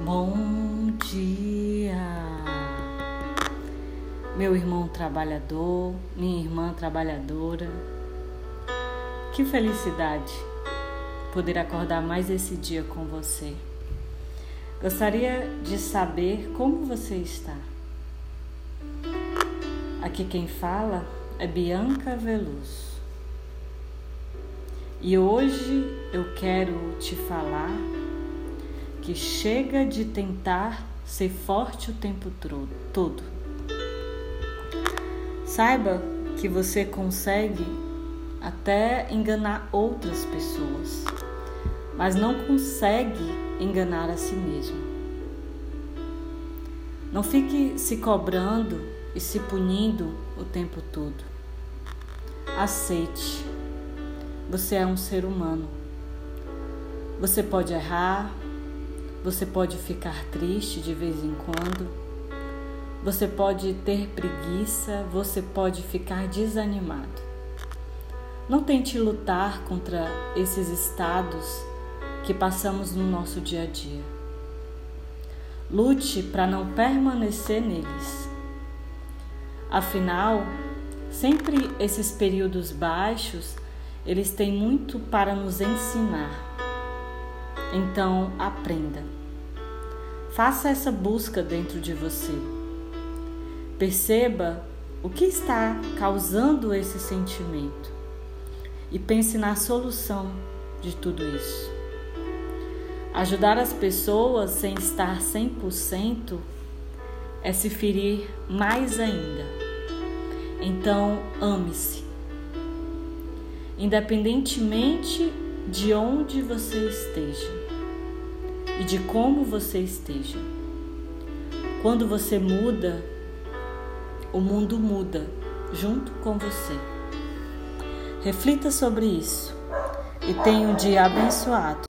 Bom dia, meu irmão trabalhador, minha irmã trabalhadora. Que felicidade poder acordar mais esse dia com você. Gostaria de saber como você está. Aqui quem fala é Bianca Veloso. E hoje eu quero te falar que chega de tentar ser forte o tempo todo. Saiba que você consegue até enganar outras pessoas, mas não consegue enganar a si mesmo. Não fique se cobrando e se punindo o tempo todo. Aceite. Você é um ser humano. Você pode errar, você pode ficar triste de vez em quando. Você pode ter preguiça, você pode ficar desanimado. Não tente lutar contra esses estados que passamos no nosso dia a dia. Lute para não permanecer neles. Afinal, sempre esses períodos baixos, eles têm muito para nos ensinar. Então, aprenda. Faça essa busca dentro de você. Perceba o que está causando esse sentimento e pense na solução de tudo isso. Ajudar as pessoas sem estar 100% é se ferir mais ainda. Então, ame-se. Independentemente de onde você esteja e de como você esteja. Quando você muda, o mundo muda junto com você. Reflita sobre isso e tenha um dia abençoado.